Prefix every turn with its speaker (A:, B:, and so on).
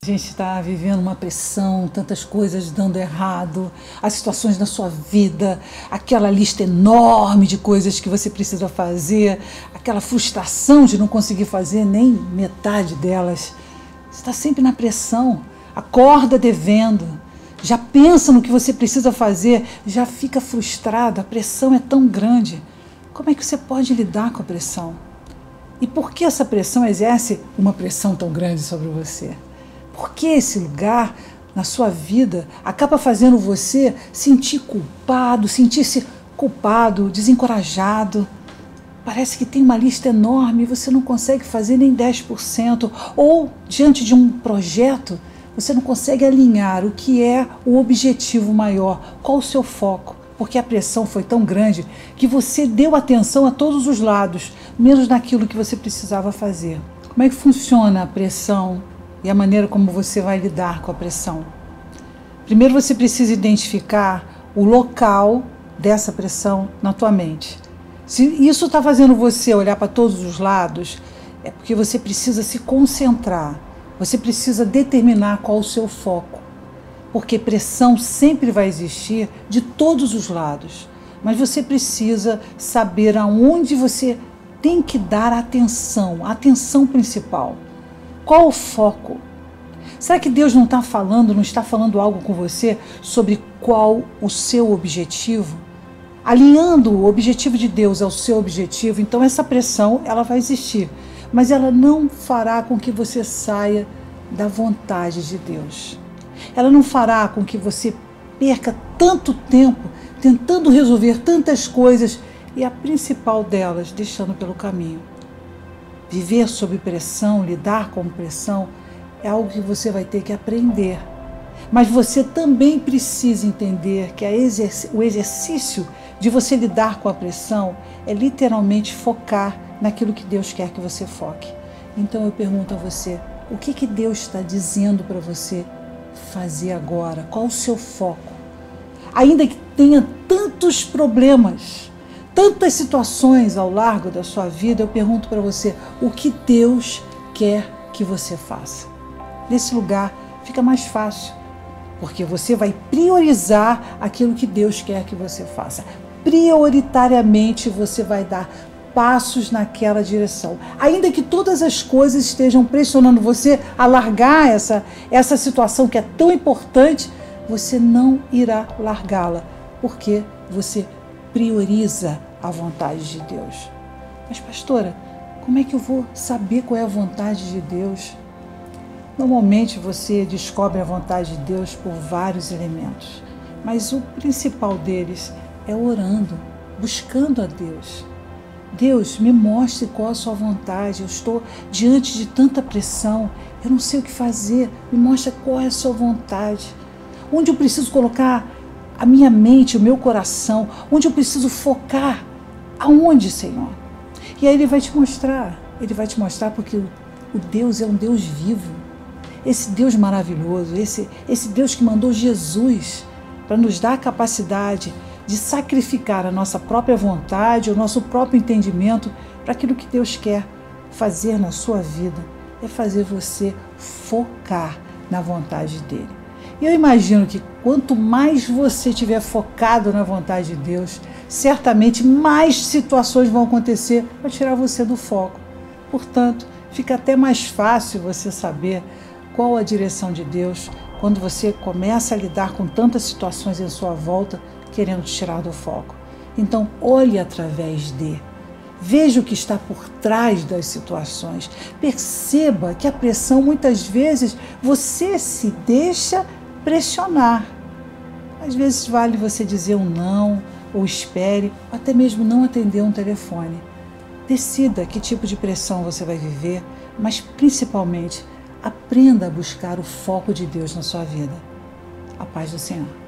A: A gente está vivendo uma pressão, tantas coisas dando errado, as situações da sua vida, aquela lista enorme de coisas que você precisa fazer, aquela frustração de não conseguir fazer nem metade delas. Você está sempre na pressão, acorda devendo, já pensa no que você precisa fazer, já fica frustrado, a pressão é tão grande. Como é que você pode lidar com a pressão? E por que essa pressão exerce uma pressão tão grande sobre você? Por que esse lugar na sua vida acaba fazendo você sentir culpado, sentir-se culpado, desencorajado? Parece que tem uma lista enorme e você não consegue fazer nem 10%. Ou, diante de um projeto, você não consegue alinhar o que é o objetivo maior, qual o seu foco. Porque a pressão foi tão grande que você deu atenção a todos os lados, menos naquilo que você precisava fazer. Como é que funciona a pressão e a maneira como você vai lidar com a pressão. Primeiro você precisa identificar o local dessa pressão na tua mente. Se isso está fazendo você olhar para todos os lados, é porque você precisa se concentrar, você precisa determinar qual o seu foco. Porque pressão sempre vai existir de todos os lados, mas você precisa saber aonde você tem que dar atenção, a atenção principal. Qual o foco? Será que Deus não está falando, não está falando algo com você sobre qual o seu objetivo? Alinhando o objetivo de Deus ao seu objetivo, então essa pressão ela vai existir, mas ela não fará com que você saia da vontade de Deus. Ela não fará com que você perca tanto tempo tentando resolver tantas coisas e a principal delas deixando pelo caminho. Viver sob pressão, lidar com pressão, é algo que você vai ter que aprender. Mas você também precisa entender que o exercício de você lidar com a pressão é literalmente focar naquilo que Deus quer que você foque. Então eu pergunto a você: o que, que Deus está dizendo para você fazer agora? Qual o seu foco? Ainda que tenha tantos problemas, tantas situações ao largo da sua vida, eu pergunto para você o que Deus quer que você faça. Nesse lugar fica mais fácil, porque você vai priorizar aquilo que Deus quer que você faça. Prioritariamente você vai dar passos naquela direção. Ainda que todas as coisas estejam pressionando você a largar essa, essa situação que é tão importante, você não irá largá-la, porque você prioriza a vontade de Deus. Mas, pastora, como é que eu vou saber qual é a vontade de Deus? Normalmente você descobre a vontade de Deus por vários elementos, mas o principal deles é orando, buscando a Deus. Deus, me mostre qual a sua vontade. Eu estou diante de tanta pressão, eu não sei o que fazer. Me mostre qual é a sua vontade. Onde eu preciso colocar a minha mente, o meu coração, onde eu preciso focar Aonde, Senhor? E aí ele vai te mostrar. Ele vai te mostrar porque o, o Deus é um Deus vivo. Esse Deus maravilhoso, esse, esse Deus que mandou Jesus para nos dar a capacidade de sacrificar a nossa própria vontade, o nosso próprio entendimento para aquilo que Deus quer fazer na sua vida. É fazer você focar na vontade dele. E eu imagino que quanto mais você estiver focado na vontade de Deus, certamente mais situações vão acontecer para tirar você do foco. Portanto, fica até mais fácil você saber qual a direção de Deus quando você começa a lidar com tantas situações em sua volta querendo tirar do foco. Então, olhe através de. Veja o que está por trás das situações. Perceba que a pressão, muitas vezes, você se deixa pressionar. Às vezes, vale você dizer um não, ou espere, ou até mesmo não atender um telefone. Decida que tipo de pressão você vai viver, mas principalmente aprenda a buscar o foco de Deus na sua vida. A paz do Senhor.